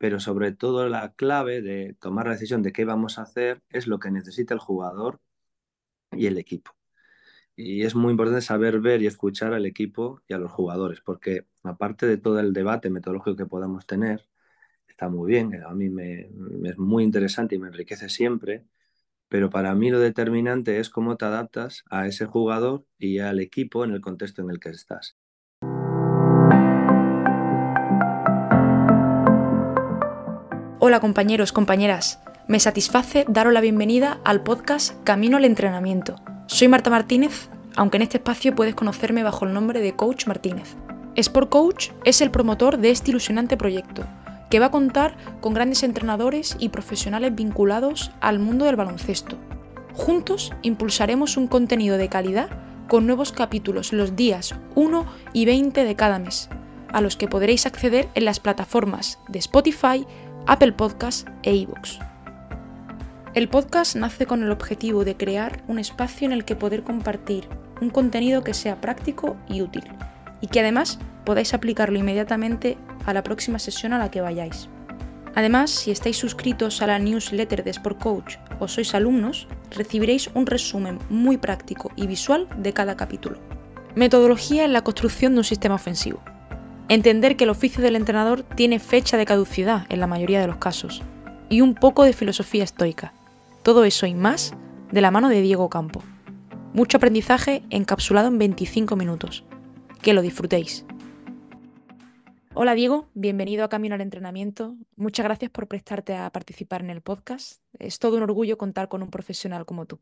pero sobre todo la clave de tomar la decisión de qué vamos a hacer es lo que necesita el jugador y el equipo. Y es muy importante saber ver y escuchar al equipo y a los jugadores, porque aparte de todo el debate metodológico que podamos tener, está muy bien, a mí me, es muy interesante y me enriquece siempre, pero para mí lo determinante es cómo te adaptas a ese jugador y al equipo en el contexto en el que estás. Hola compañeros, compañeras. Me satisface daros la bienvenida al podcast Camino al Entrenamiento. Soy Marta Martínez, aunque en este espacio puedes conocerme bajo el nombre de Coach Martínez. Sport Coach es el promotor de este ilusionante proyecto, que va a contar con grandes entrenadores y profesionales vinculados al mundo del baloncesto. Juntos impulsaremos un contenido de calidad con nuevos capítulos los días 1 y 20 de cada mes, a los que podréis acceder en las plataformas de Spotify, Apple Podcasts e iVoox. El podcast nace con el objetivo de crear un espacio en el que poder compartir un contenido que sea práctico y útil, y que además podáis aplicarlo inmediatamente a la próxima sesión a la que vayáis. Además, si estáis suscritos a la newsletter de Sport Coach o sois alumnos, recibiréis un resumen muy práctico y visual de cada capítulo. Metodología en la construcción de un sistema ofensivo. Entender que el oficio del entrenador tiene fecha de caducidad en la mayoría de los casos. Y un poco de filosofía estoica. Todo eso y más de la mano de Diego Campo. Mucho aprendizaje encapsulado en 25 minutos. Que lo disfrutéis. Hola Diego, bienvenido a Camino al Entrenamiento. Muchas gracias por prestarte a participar en el podcast. Es todo un orgullo contar con un profesional como tú.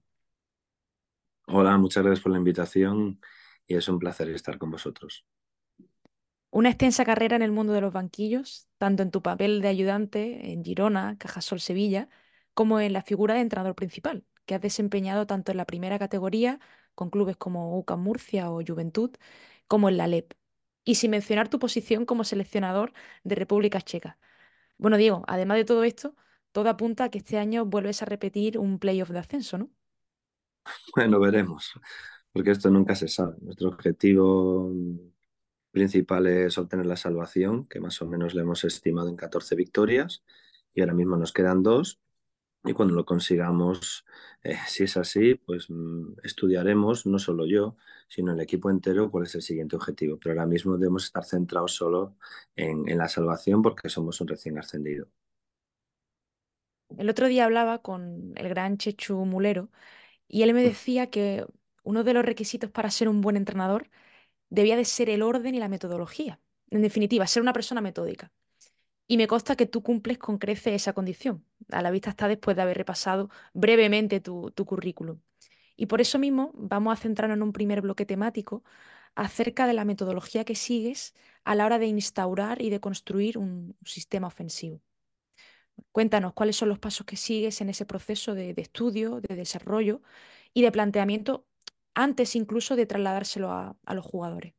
Hola, muchas gracias por la invitación y es un placer estar con vosotros. Una extensa carrera en el mundo de los banquillos, tanto en tu papel de ayudante en Girona, Cajasol Sevilla, como en la figura de entrenador principal, que has desempeñado tanto en la primera categoría, con clubes como UCAM Murcia o Juventud, como en la LEP. Y sin mencionar tu posición como seleccionador de República Checa. Bueno, Diego, además de todo esto, todo apunta a que este año vuelves a repetir un playoff de ascenso, ¿no? Bueno, veremos, porque esto nunca se sabe. Nuestro objetivo principal es obtener la salvación, que más o menos le hemos estimado en 14 victorias, y ahora mismo nos quedan dos. Y cuando lo consigamos, eh, si es así, pues mm, estudiaremos, no solo yo, sino el equipo entero, cuál es el siguiente objetivo. Pero ahora mismo debemos estar centrados solo en, en la salvación porque somos un recién ascendido. El otro día hablaba con el gran Chechu Mulero y él me decía que uno de los requisitos para ser un buen entrenador debía de ser el orden y la metodología. En definitiva, ser una persona metódica. Y me consta que tú cumples con crece esa condición. A la vista está después de haber repasado brevemente tu, currículum. Y por eso mismo vamos a centrarnos en un primer bloque temático acerca de la metodología que sigues a la hora de instaurar y de construir un sistema ofensivo. Cuéntanos cuáles son los pasos que sigues en ese proceso de estudio, de desarrollo y de planteamiento antes incluso de trasladárselo a, los jugadores.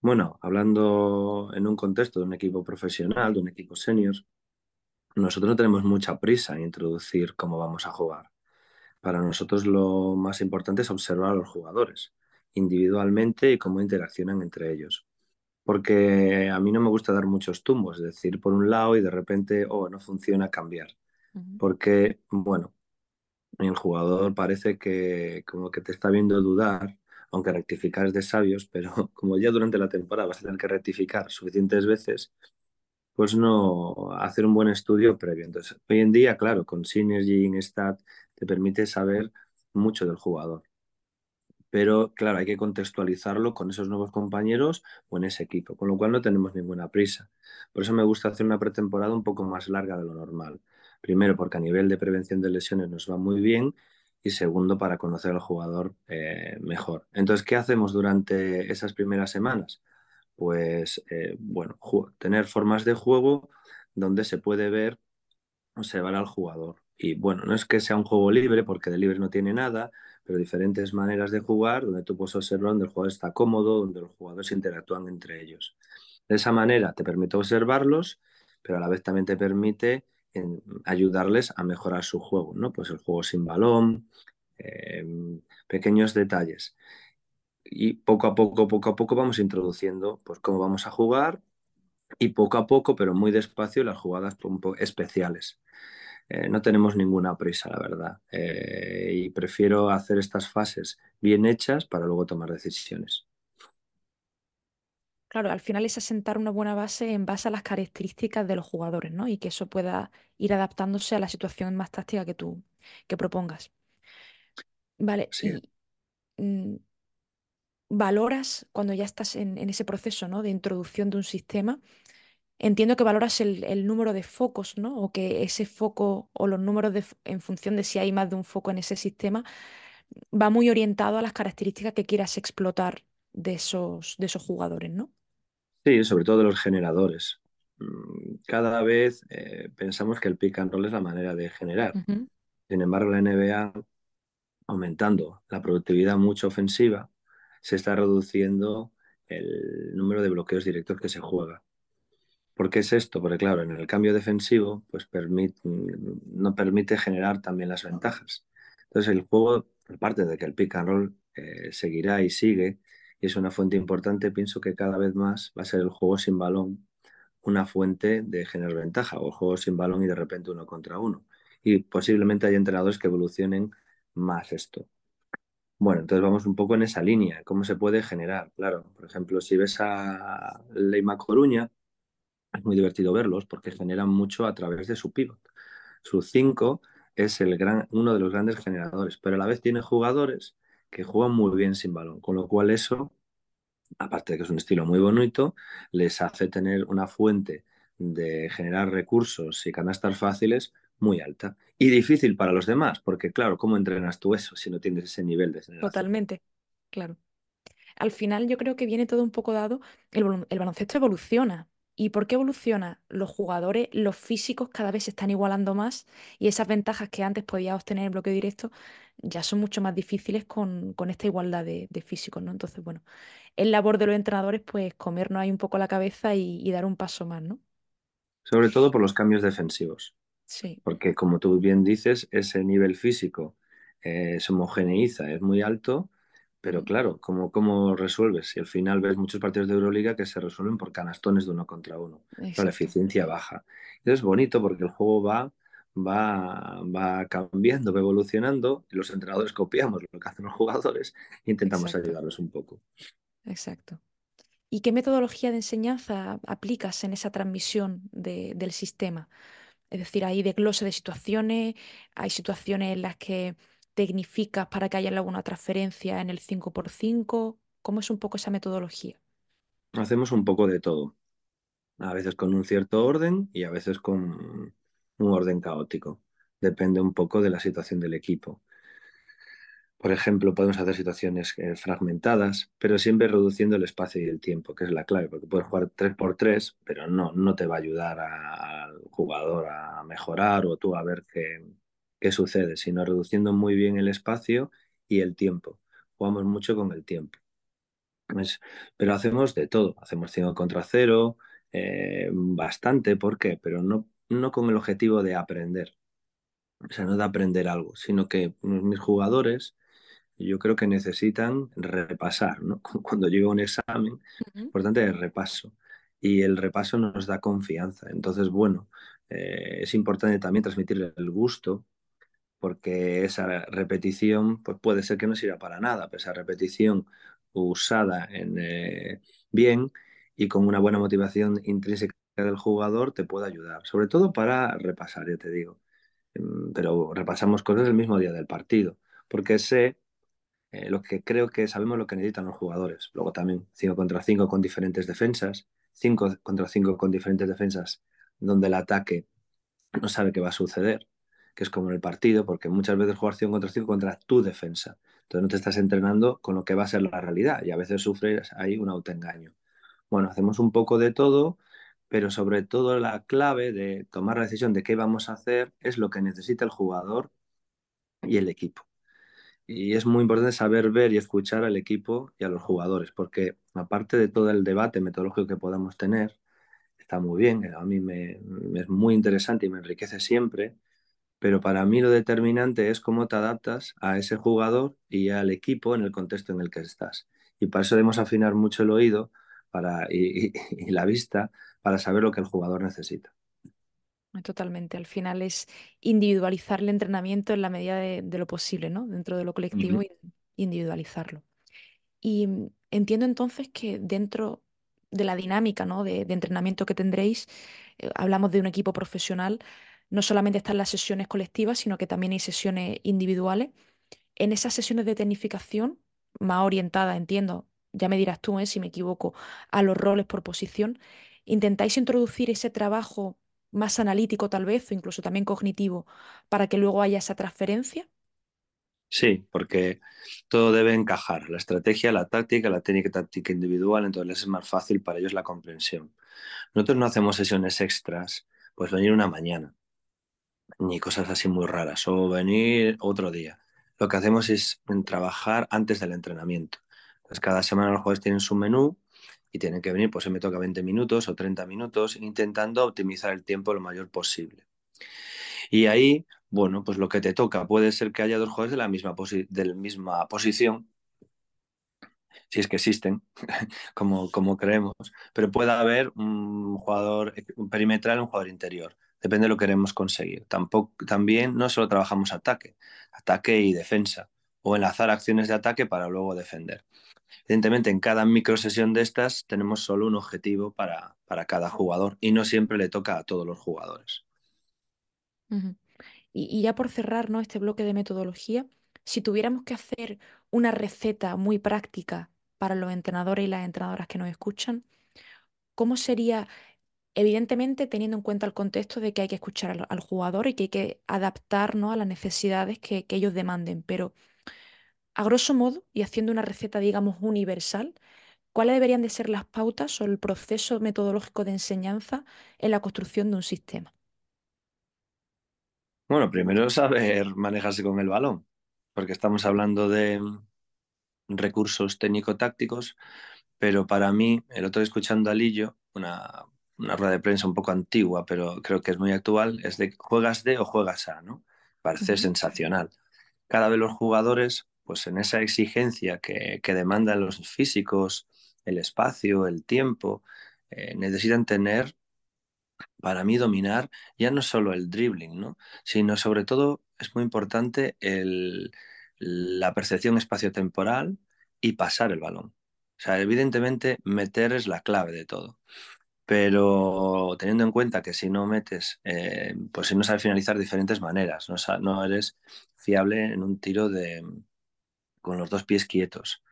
Bueno, hablando en un contexto de un equipo profesional, de un equipo senior, nosotros no tenemos mucha prisa en introducir cómo vamos a jugar. Para nosotros lo más importante es observar a los jugadores individualmente y cómo interaccionan entre ellos. Porque a mí no me gusta dar muchos tumbos, es decir, por un lado y de repente, oh, no funciona, cambiar. Porque, bueno, el jugador parece que como que te está viendo dudar, aunque rectificar es de sabios, pero como ya durante la temporada vas a tener que rectificar suficientes veces, pues no hacer un buen estudio previo. Entonces, hoy en día, claro, con Synergy, Stat, te permite saber mucho del jugador. Pero claro, hay que contextualizarlo con esos nuevos compañeros o en ese equipo, con lo cual no tenemos ninguna prisa. Por eso me gusta hacer una pretemporada un poco más larga de lo normal. Primero, porque a nivel de prevención de lesiones nos va muy bien y segundo, para conocer al jugador eh, mejor. Entonces, ¿qué hacemos durante esas primeras semanas? Pues, eh, bueno, tener formas de juego donde se puede ver, observar al jugador. Y bueno, no es que sea un juego libre, porque de libre no tiene nada, pero diferentes maneras de jugar donde tú puedes observar donde el jugador está cómodo, donde los jugadores interactúan entre ellos. De esa manera te permite observarlos, pero a la vez también te permite ayudarles a mejorar su juego, ¿no? Pues el juego sin balón, em, pequeños detalles. Y poco a poco, poco a poco vamos introduciendo pues cómo vamos a jugar, y poco a poco, pero muy despacio, las jugadas especiales. Eh, no tenemos ninguna prisa, la verdad, eh, y prefiero hacer estas fases bien hechas para luego tomar decisiones. Claro, al final es asentar una buena base en base a las características de los jugadores, ¿no? Y que eso pueda ir adaptándose a la situación más táctica que tú que propongas. Vale, Sí. y mm, valoras cuando ya estás en, en ese proceso, ¿no? De introducción de un sistema. Entiendo que valoras el, el número de focos, ¿no? O que ese foco o los números de f- en función de si hay más de un foco en ese sistema, va muy orientado a las características que quieras explotar de esos, de esos jugadores, ¿no? Sí, sobre todo de los generadores. Mm, Cada vez eh, pensamos que el pick and roll es la manera de generar. Sin embargo, la NBA, aumentando la productividad mucho ofensiva, se está reduciendo el número de bloqueos directos que se juega. ¿Por qué es esto? Porque claro, en el cambio defensivo, pues permite, no permite generar también las ventajas. Entonces el juego, aparte de que el pick and roll eh, seguirá y sigue, y es una fuente importante, pienso que cada vez más va a ser el juego sin balón una fuente de generar ventaja, o el juego sin balón y de repente uno contra uno. Y posiblemente hay entrenadores que evolucionen más esto. Bueno, entonces vamos un poco en esa línea. ¿Cómo se puede generar? Claro, por ejemplo, si ves a Leima Coruña, es muy divertido verlos porque generan mucho a través de su pivot. Su 5 es el gran, uno de los grandes generadores, pero a la vez tiene jugadores que juegan muy bien sin balón, con lo cual eso, aparte de que es un estilo muy bonito, les hace tener una fuente de generar recursos y canastas fáciles muy alta. Y difícil para los demás, porque claro, ¿cómo entrenas tú eso si no tienes ese nivel de generación? Totalmente, claro. Al final yo creo que viene todo un poco dado, el, el baloncesto evoluciona. ¿Y por qué evoluciona? Los jugadores, los físicos cada vez se están igualando más y esas ventajas que antes podías obtener en bloqueo directo ya son mucho más difíciles con, con esta igualdad de, de físicos, ¿no? Entonces, bueno, es labor de los entrenadores pues comernos ahí un poco la cabeza y, y dar un paso más, ¿no? Sobre todo por los cambios defensivos. Sí. porque como tú bien dices, ese nivel físico eh, se homogeneiza, es muy alto, pero claro, ¿cómo, cómo resuelves? Si al final ves muchos partidos de Euroliga que se resuelven por canastones de uno contra uno, la eficiencia baja. Y es bonito porque el juego va, va, va cambiando, va evolucionando, y los entrenadores copiamos lo que hacen los jugadores e intentamos exacto, ayudarlos un poco. exacto. ¿Y qué metodología de enseñanza aplicas en esa transmisión de- del sistema? Es decir, hay desglose de situaciones, hay situaciones en las que tecnificas para que haya alguna transferencia en el cinco por cinco ¿Cómo es un poco esa metodología? Hacemos un poco de todo, a veces con un cierto orden y a veces con un orden caótico. Depende un poco de la situación del equipo. Por ejemplo, podemos hacer situaciones eh, fragmentadas, pero siempre reduciendo el espacio y el tiempo, que es la clave, porque puedes jugar 3 por 3 pero no, no te va a ayudar al jugador a mejorar o tú a ver qué, qué sucede, sino reduciendo muy bien el espacio y el tiempo. Jugamos mucho con el tiempo. Es- pero hacemos de todo, hacemos 5 contra cero, eh, bastante, ¿por qué? Pero no, no con el objetivo de aprender, o sea, no de aprender algo, sino que mis jugadores yo creo que necesitan repasar, ¿no? Cuando llega un examen, es Ujú, importante el repaso. Y el repaso nos da confianza. Entonces, bueno, eh, es importante también transmitir el gusto, porque esa repetición pues puede ser que no sirva para nada, pero esa repetición usada en, eh, bien y con una buena motivación intrínseca del jugador te puede ayudar, sobre todo para repasar, ya te digo. Mm, Pero repasamos cosas el mismo día del partido, porque sé eh, lo que creo que sabemos lo que necesitan los jugadores. Luego también 5 contra 5 con diferentes defensas, 5 contra 5 con diferentes defensas, donde el ataque no sabe qué va a suceder, que es como en el partido, porque muchas veces jugar 5 contra 5 contra tu defensa. Entonces no te estás entrenando con lo que va a ser la realidad y a veces sufres ahí un autoengaño. Bueno, hacemos un poco de todo, pero sobre todo la clave de tomar la decisión de qué vamos a hacer es lo que necesita el jugador y el equipo. Y es muy importante saber ver y escuchar al equipo y a los jugadores, porque aparte de todo el debate metodológico que podamos tener, está muy bien, a mí me es muy interesante y me enriquece siempre, pero para mí lo determinante es cómo te adaptas a ese jugador y al equipo en el contexto en el que estás. Y para eso debemos afinar mucho el oído, para, y, la vista para saber lo que el jugador necesita. Totalmente. Al final es individualizar el entrenamiento en la medida de, lo posible, ¿no? Dentro de lo colectivo y individualizarlo. Y mm, entiendo entonces que dentro de la dinámica ¿no? de, entrenamiento que tendréis, eh, hablamos de un equipo profesional, no solamente están las sesiones colectivas, sino que también hay sesiones individuales. En esas sesiones de tecnificación, más orientada, entiendo, ya me dirás tú ¿eh? si me equivoco, a los roles por posición, intentáis introducir ese trabajo más analítico tal vez, o incluso también cognitivo, para que luego haya esa transferencia. Sí, porque todo debe encajar, la estrategia, la táctica, la técnica táctica individual, entonces es más fácil para ellos la comprensión. Nosotros no hacemos sesiones extras, pues venir una mañana, ni cosas así muy raras, o venir otro día. Lo que hacemos es trabajar antes del entrenamiento. Pues cada semana los jugadores tienen su menú y tienen que venir, pues se me toca 20 minutos o 30 minutos, intentando optimizar el tiempo lo mayor posible. Y ahí bueno, pues lo que te toca puede ser que haya dos jugadores de la misma, misma posición, si es que existen, como, como creemos, pero puede haber un jugador perimetral un jugador interior. Depende de lo que queremos conseguir. También no solo trabajamos ataque, ataque y defensa, o enlazar acciones de ataque para luego defender. Evidentemente, en cada microsesión de estas tenemos solo un objetivo para, para cada jugador y no siempre le toca a todos los jugadores. Y, ya por cerrar ¿no? este bloque de metodología, si tuviéramos que hacer una receta muy práctica para los entrenadores y las entrenadoras que nos escuchan, ¿cómo sería, evidentemente teniendo en cuenta el contexto de que hay que escuchar al, jugador y que hay que adaptarnos a las necesidades que, ellos demanden? Pero a grosso modo, y haciendo una receta, digamos, universal, ¿cuáles deberían de ser las pautas o el proceso metodológico de enseñanza en la construcción de un sistema? Bueno, primero saber manejarse con el balón, porque estamos hablando de recursos técnico-tácticos, pero para mí, el otro escuchando a Lillo, una, una rueda de prensa un poco antigua, pero creo que es muy actual, es de juegas de o juegas a, ¿no? Parece sensacional. Cada vez los jugadores, pues en esa exigencia que, que demandan los físicos, el espacio, el tiempo, eh, necesitan tener para mí dominar ya no solo el dribbling, ¿no? sino sobre todo es muy importante la percepción espaciotemporal y pasar el balón. O sea, evidentemente meter es la clave de todo. Pero teniendo en cuenta que si no metes, eh, pues si no sabes finalizar de diferentes maneras, no, eres fiable en un tiro de, con los dos pies quietos.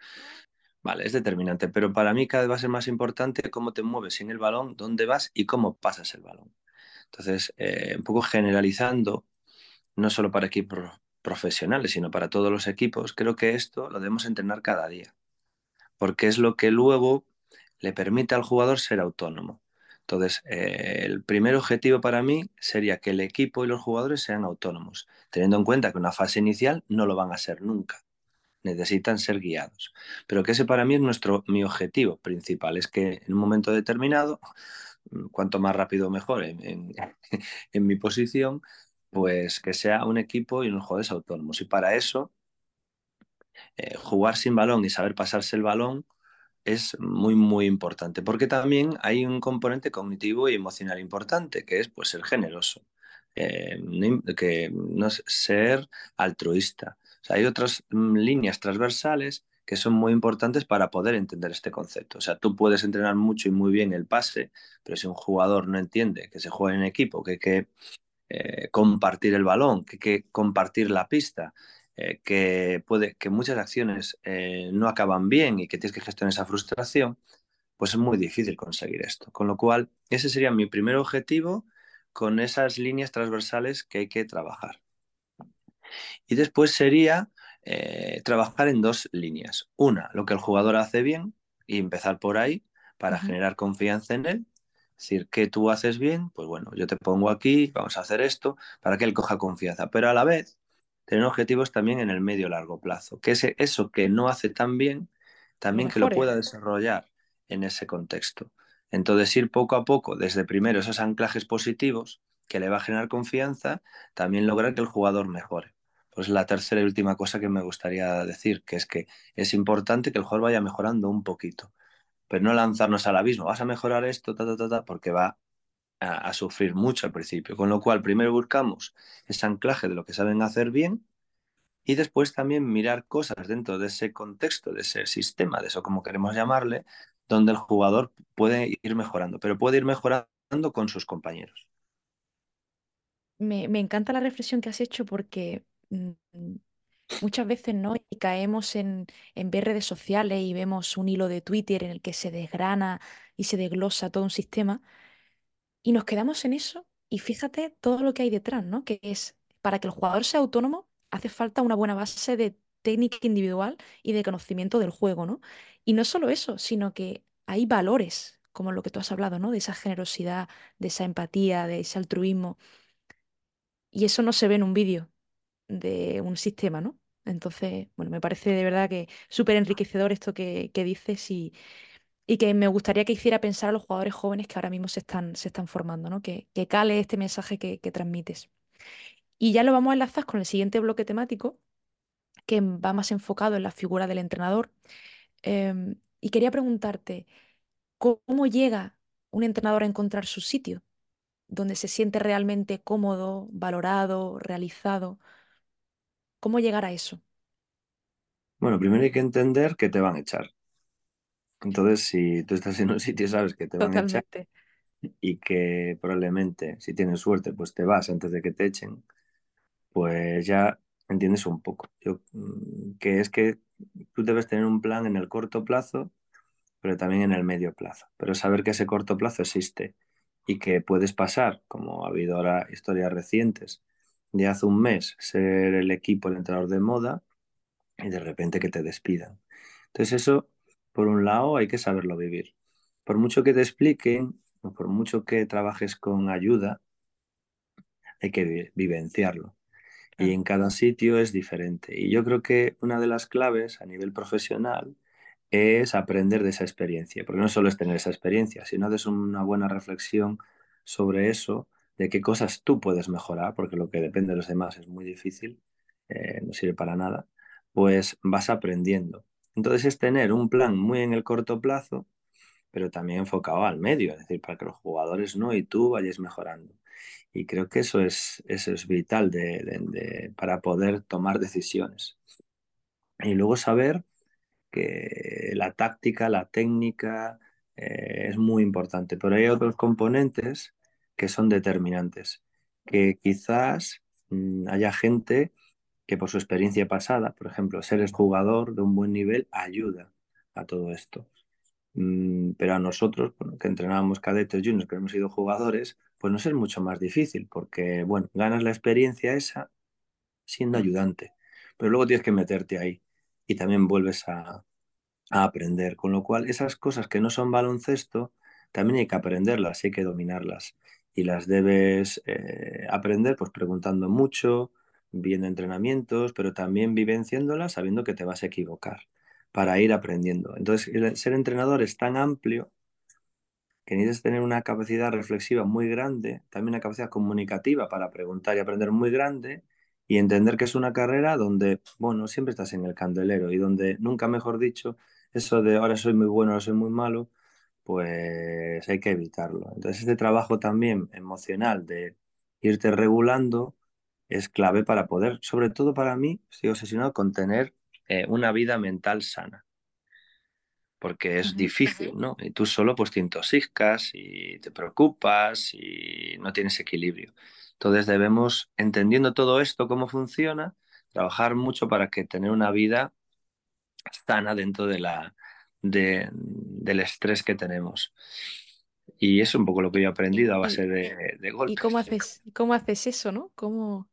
Vale, es determinante, pero para mí cada vez va a ser más importante cómo te mueves sin el balón, dónde vas y cómo pasas el balón. Entonces, eh, un poco generalizando, no solo para equipos profesionales, sino para todos los equipos, creo que esto lo debemos entrenar cada día, porque es lo que luego le permite al jugador ser autónomo. Entonces, eh, el primer objetivo para mí sería que el equipo y los jugadores sean autónomos, teniendo en cuenta que una fase inicial no lo van a ser nunca necesitan ser guiados. Pero que ese para mí es nuestro, mi objetivo principal, es que en un momento determinado, mm, cuanto más rápido mejor en, mi posición, pues que sea un equipo y unos jugadores autónomos. Y para eso, eh, jugar sin balón y saber pasarse el balón es muy, muy importante, porque también hay un componente cognitivo y emocional importante, que es pues ser generoso, eh, que no ser altruista, hay otras mm, líneas transversales que son muy importantes para poder entender este concepto. O sea, tú puedes entrenar mucho y muy bien el pase, pero si un jugador no entiende que se juega en equipo, que hay que eh, compartir el balón, que hay que compartir la pista, eh, que, puede, que muchas acciones eh, no acaban bien y que tienes que gestionar esa frustración, pues es muy difícil conseguir esto. Con lo cual, ese sería mi primer objetivo con esas líneas transversales que hay que trabajar. Y después sería eh, trabajar en dos líneas. Una, lo que el jugador hace bien y empezar por ahí para generar confianza en él. Es decir, que tú haces bien, pues bueno, yo te pongo aquí, vamos a hacer esto, para que él coja confianza. Pero a la vez, tener objetivos también en el medio largo plazo. Que ese, eso que no hace tan bien, también que lo pueda desarrollar en ese contexto. Entonces, ir poco a poco, desde primero esos anclajes positivos que le va a generar confianza, también lograr que el jugador mejore. Pues la tercera y última cosa que me gustaría decir, que es que es importante que el jugador vaya mejorando un poquito. pero no lanzarnos al abismo, vas a mejorar esto, ta, ta, ta, porque va a, sufrir mucho al principio. Con lo cual, primero buscamos ese anclaje de lo que saben hacer bien y después también mirar cosas dentro de ese contexto, de ese sistema, de eso como queremos llamarle, donde el jugador puede ir mejorando, pero puede ir mejorando con sus compañeros. Me, me encanta la reflexión que has hecho porque mm, muchas veces no y caemos en, en ver redes sociales y vemos un hilo de Twitter en el que se desgrana y se desglosa todo un sistema y nos quedamos en eso y fíjate todo lo que hay detrás, ¿no? Que es para que el jugador sea autónomo hace falta una buena base de técnica individual y de conocimiento del juego, ¿no? Y no solo eso, sino que hay valores, como lo que tú has hablado, ¿no? De esa generosidad, de esa empatía, de ese altruismo. Y eso no se ve en un vídeo de un sistema, ¿no? Entonces, bueno, me parece de verdad que súper enriquecedor esto que, que dices y, y, que me gustaría que hiciera pensar a los jugadores jóvenes que ahora mismo se están, se están formando, ¿no? Que, que cale este mensaje que, que transmites. Y ya lo vamos a enlazar con el siguiente bloque temático, que va más enfocado en la figura del entrenador. Eh, y quería preguntarte, ¿cómo llega un entrenador a encontrar su sitio, donde se siente realmente cómodo, valorado, realizado? ¿Cómo llegar a eso? Bueno, primero hay que entender que te van a echar. Entonces, si tú estás en un sitio, sabes que te van Totalmente. a echar y que probablemente, si tienes suerte, pues te vas antes de que te echen, pues ya entiendes un poco. Yo, mm, que es que tú debes tener un plan en el corto plazo, pero también en el medio plazo. Pero saber que ese corto plazo existe y que puedes pasar, como ha habido ahora historias recientes, de hace un mes ser el equipo, el entrenador de moda, y de repente que te despidan. Entonces eso, por un lado, hay que saberlo vivir. Por mucho que te expliquen, o por mucho que trabajes con ayuda, hay que vivenciarlo y en cada sitio es diferente. Y yo creo que una de las claves a nivel profesional es aprender de esa experiencia, porque no solo es tener esa experiencia, sino haces una buena reflexión sobre eso, de qué cosas tú puedes mejorar, porque lo que depende de los demás es muy difícil, eh, no sirve para nada, pues vas aprendiendo. Entonces es tener un plan muy en el corto plazo, pero también enfocado al medio, es decir, para que los jugadores no y tú vayáis mejorando. Y creo que eso es, eso es vital de, de, para poder tomar decisiones. Y luego saber que la táctica, la técnica eh, es muy importante, pero hay otros componentes que son determinantes, que quizás mmm, haya gente que por su experiencia pasada, por ejemplo, ser jugador de un buen nivel ayuda a todo esto. Mm, pero a nosotros, bueno, que entrenábamos cadetes juniors, que hemos sido jugadores, pues nos es mucho más difícil, porque, bueno, ganas la experiencia esa siendo ayudante, pero luego tienes que meterte ahí y también vuelves a, a aprender, con lo cual esas cosas que no son baloncesto, también hay que aprenderlas, hay que dominarlas y las debes eh, aprender pues preguntando mucho, viendo entrenamientos, pero también vivenciándolas sabiendo que te vas a equivocar para ir aprendiendo. Entonces, ser entrenador es tan amplio que necesitas tener una capacidad reflexiva muy grande, también una capacidad comunicativa para preguntar y aprender muy grande y entender que es una carrera donde, bueno, siempre estás en el candelero y donde, nunca mejor dicho, eso de ahora soy muy bueno, ahora soy muy malo, pues hay que evitarlo. Entonces, este trabajo también emocional de irte regulando es clave para poder, sobre todo para mí, estoy obsesionado con tener eh, una vida mental sana porque es uh -huh. difícil, ¿no? Y tú solo pues te intoxicas y te preocupas y no tienes equilibrio. Entonces debemos, entendiendo todo esto, cómo funciona, trabajar mucho para que tener una vida sana dentro de la, de, del estrés que tenemos. Y eso es un poco lo que yo he aprendido a base de, de golpes. ¿Y cómo haces, cómo haces eso, no? ¿Cómo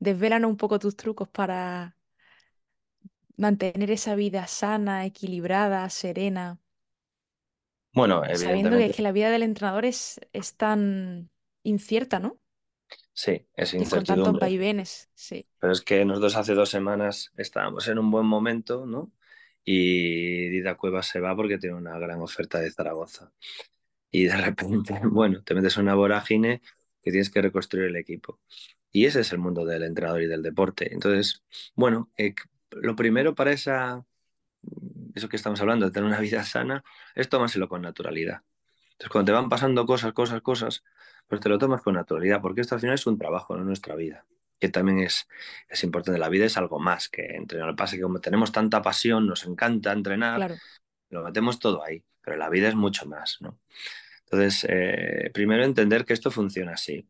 desvelan un poco tus trucos para mantener esa vida sana, equilibrada, serena. Bueno, Sabiendo que, que la vida del entrenador es, es, tan incierta, ¿no? Sí, es y con tantos vaivenes, sí. Pero es que nosotros hace dos semanas estábamos en un buen momento, ¿no? Y Dida Cuevas se va porque tiene una gran oferta de Zaragoza. Y de repente, bueno, te metes en una vorágine que tienes que reconstruir el equipo. Y ese es el mundo del entrenador y del deporte. Entonces, bueno, eh, lo primero para esa eso que estamos hablando, de tener una vida sana, es tomárselo con naturalidad. Entonces, cuando te van pasando cosas, cosas, cosas, pues te lo tomas con naturalidad, porque esto al final es un trabajo, no nuestra vida. Que también es, es importante. La vida es algo más que entrenar. Lo que pasa es que como tenemos tanta pasión, nos encanta entrenar, lo metemos todo ahí. Pero la vida es mucho más, ¿no? Entonces, eh, primero entender que esto funciona así.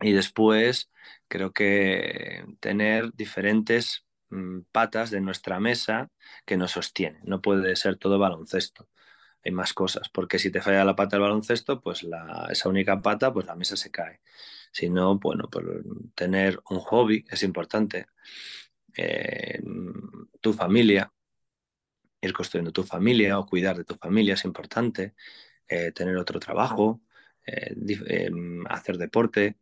Y después, creo que tener diferentes mm, patas de nuestra mesa que nos sostienen. No puede ser todo baloncesto hay más cosas, porque si te falla la pata del baloncesto, pues la, esa única pata, pues la mesa se cae. Si no, bueno, pues tener un hobby es importante. Eh, tu familia, ir construyendo tu familia o cuidar de tu familia es importante. Eh, tener otro trabajo, eh, hacer deporte.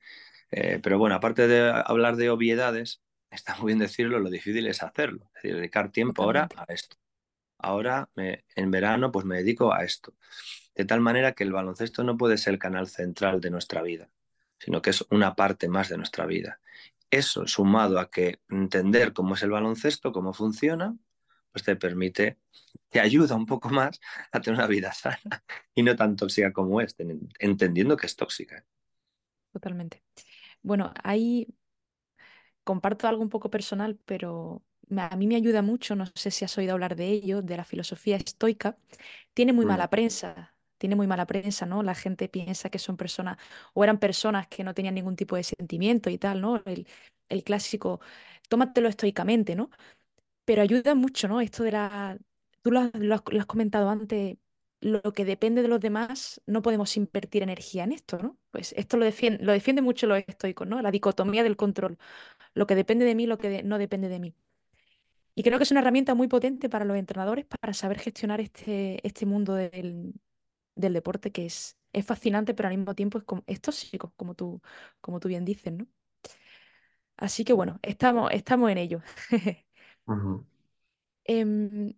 Pero bueno, aparte de hablar de obviedades, está muy bien decirlo, lo difícil es hacerlo, es decir, dedicar tiempo ahora a esto ahora en verano pues me dedico a esto. De tal manera que el baloncesto no puede ser el canal central de nuestra vida, sino que es una parte más de nuestra vida. Eso sumado a que entender cómo es el baloncesto, cómo funciona, pues te permite, te ayuda un poco más a tener una vida sana y no tan tóxica como es, entendiendo que es tóxica. Totalmente. Bueno, ahí comparto algo un poco personal, pero a mí me ayuda mucho, no sé si has oído hablar de ello, de la filosofía estoica, tiene muy mala prensa, tiene muy mala prensa, ¿no? La gente piensa que son personas, o eran personas que no tenían ningún tipo de sentimiento y tal, ¿no? El, clásico, tómatelo estoicamente, ¿no? Pero ayuda mucho, ¿no? Esto de la... Tú lo has, comentado antes, lo que depende de los demás, no podemos invertir energía en esto, ¿no? Pues esto lo defiende, lo defiende mucho los estoicos, ¿no? La dicotomía del control. Lo que depende de mí, lo que no depende de mí. Y creo que es una herramienta muy potente para los entrenadores para saber gestionar este, este mundo del, deporte que es, es fascinante, pero al mismo tiempo es, es tóxico, como tú, como tú bien dices, ¿no? Así que bueno, estamos, estamos en ello. Em,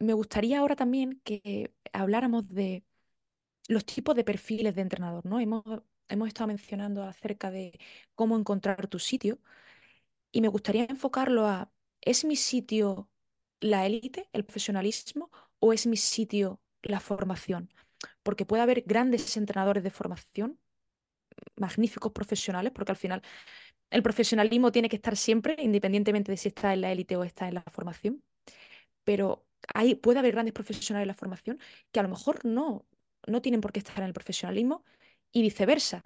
me gustaría ahora también que habláramos de los tipos de perfiles de entrenador, ¿no? Hemos, hemos estado mencionando acerca de cómo encontrar tu sitio y me gustaría enfocarlo a ¿es mi sitio la élite, el profesionalismo, o es mi sitio la formación? Porque puede haber grandes entrenadores de formación, magníficos profesionales, porque al final el profesionalismo tiene que estar siempre, independientemente de si está en la élite o está en la formación. Pero hay, puede haber grandes profesionales en la formación que a lo mejor no, no tienen por qué estar en el profesionalismo y viceversa.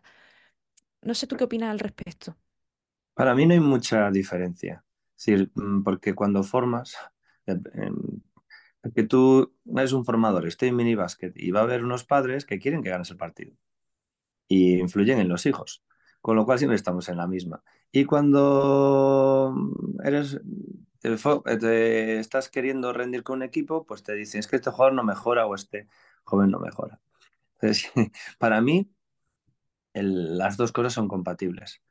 No sé tú qué opinas al respecto. Para mí no hay mucha diferencia. Es decir, mm, porque cuando formas, eh, que tú eres un formador, estoy en minibásquet y va a haber unos padres que quieren que ganes el partido y influyen en los hijos, con lo cual siempre estamos en la misma. Y cuando eres, te, estás queriendo rendir con un equipo, pues te dicen, es que este jugador no mejora o este joven no mejora. Entonces, para mí, las dos cosas son compatibles.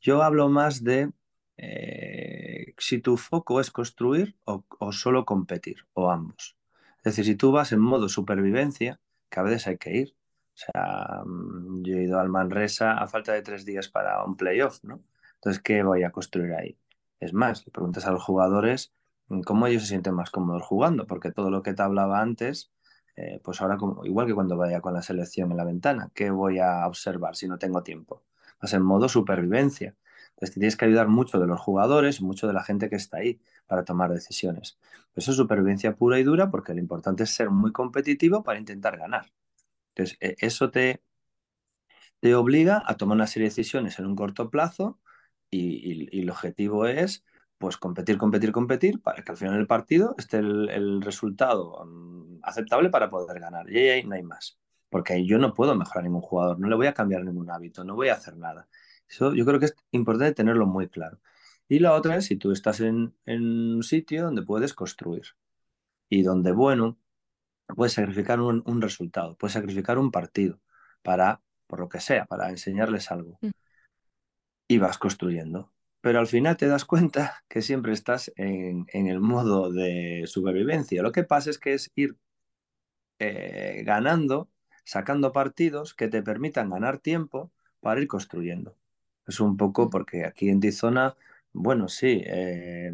Yo hablo más de eh, si tu foco es construir o, solo competir, o ambos. Es decir, si tú vas en modo supervivencia, que a veces hay que ir. O sea, mm, yo he ido al Manresa a falta de tres días para un playoff, ¿no? Entonces, ¿qué voy a construir ahí? Es más, le preguntas a los jugadores mm, cómo ellos se sienten más cómodos jugando, porque todo lo que te hablaba antes, eh, pues ahora, como, igual que cuando vaya con la selección en la ventana, ¿qué voy a observar si no tengo tiempo? Vas en modo supervivencia. Entonces tienes que ayudar mucho de los jugadores, mucho de la gente que está ahí para tomar decisiones. Eso es supervivencia pura y dura porque lo importante es ser muy competitivo para intentar ganar. Entonces e, eso te, te obliga a tomar una serie de decisiones en un corto plazo y, el objetivo es pues competir, competir, competir para que al final del partido esté el, resultado mm, aceptable para poder ganar. Y ahí no hay más. Porque yo no puedo mejorar a ningún jugador, no le voy a cambiar ningún hábito, no voy a hacer nada. Eso yo creo que es importante tenerlo muy claro. Y la otra es si tú estás en, un sitio donde puedes construir y donde, bueno, puedes sacrificar un, resultado, puedes sacrificar un partido para, por lo que sea, para enseñarles algo. Mm. Y vas construyendo. Pero al final te das cuenta que siempre estás en, el modo de supervivencia. Lo que pasa es que es ir eh, ganando, sacando partidos que te permitan ganar tiempo para ir construyendo. Es un poco porque aquí en Tizona bueno, sí, eh,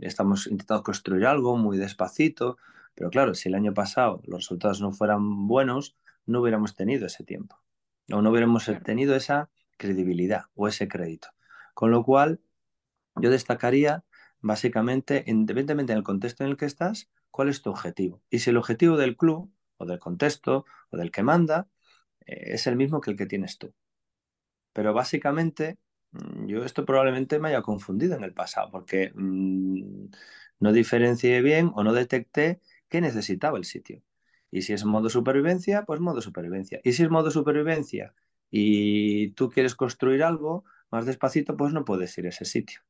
estamos intentando construir algo muy despacito, pero claro, si el año pasado los resultados no fueran buenos, no hubiéramos tenido ese tiempo, o no hubiéramos tenido esa credibilidad o ese crédito. Con lo cual, yo destacaría básicamente, independientemente del contexto en el que estás, cuál es tu objetivo. Y si el objetivo del club, o del contexto, o del que manda, eh, es el mismo que el que tienes tú. Pero básicamente Mm, yo esto probablemente me haya confundido en el pasado, porque mm, no diferencié bien o no detecté qué necesitaba el sitio. Y si es modo supervivencia, pues modo supervivencia. Y si es modo supervivencia y tú quieres construir algo más despacito, pues no puedes ir a ese sitio.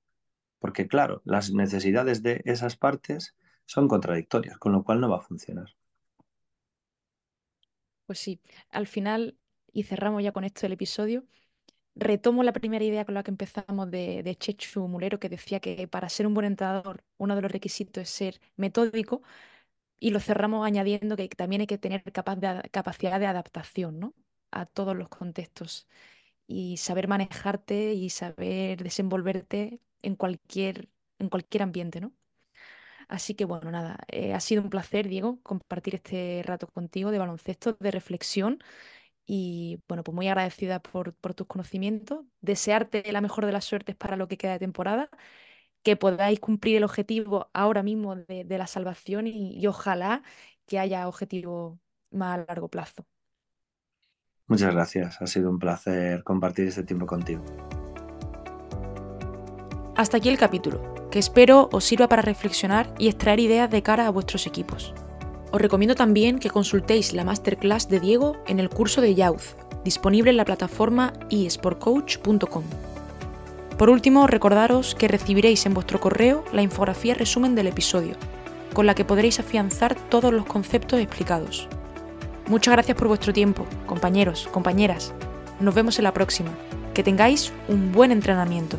Porque claro, las necesidades de esas partes son contradictorias, con lo cual no va a funcionar. Pues sí, al final, y cerramos ya con esto el episodio, retomo la primera idea con la que empezamos de, de, Chechu Mulero, que decía que para ser un buen entrenador uno de los requisitos es ser metódico, y lo cerramos añadiendo que también hay que tener capacidad de adaptación ¿no? A todos los contextos y saber manejarte y saber desenvolverte en cualquier, en cualquier ambiente. ¿no? Así que bueno, nada, eh, ha sido un placer, Diego, compartir este rato contigo de baloncesto, de reflexión y bueno, pues muy agradecida por, tus conocimientos, desearte la mejor de las suertes para lo que queda de temporada, que podáis cumplir el objetivo ahora mismo de, la salvación y, ojalá que haya objetivo más a largo plazo. Muchas gracias, ha sido un placer compartir este tiempo contigo. Hasta aquí el capítulo, que espero os sirva para reflexionar y extraer ideas de cara a vuestros equipos. Os recomiendo también que consultéis la masterclass de Diego en el curso de Youth, disponible en la plataforma esportcoach.com. Por último, recordaros que recibiréis en vuestro correo la infografía resumen del episodio, con la que podréis afianzar todos los conceptos explicados. Muchas gracias por vuestro tiempo, compañeros, compañeras. Nos vemos en la próxima. Que tengáis un buen entrenamiento.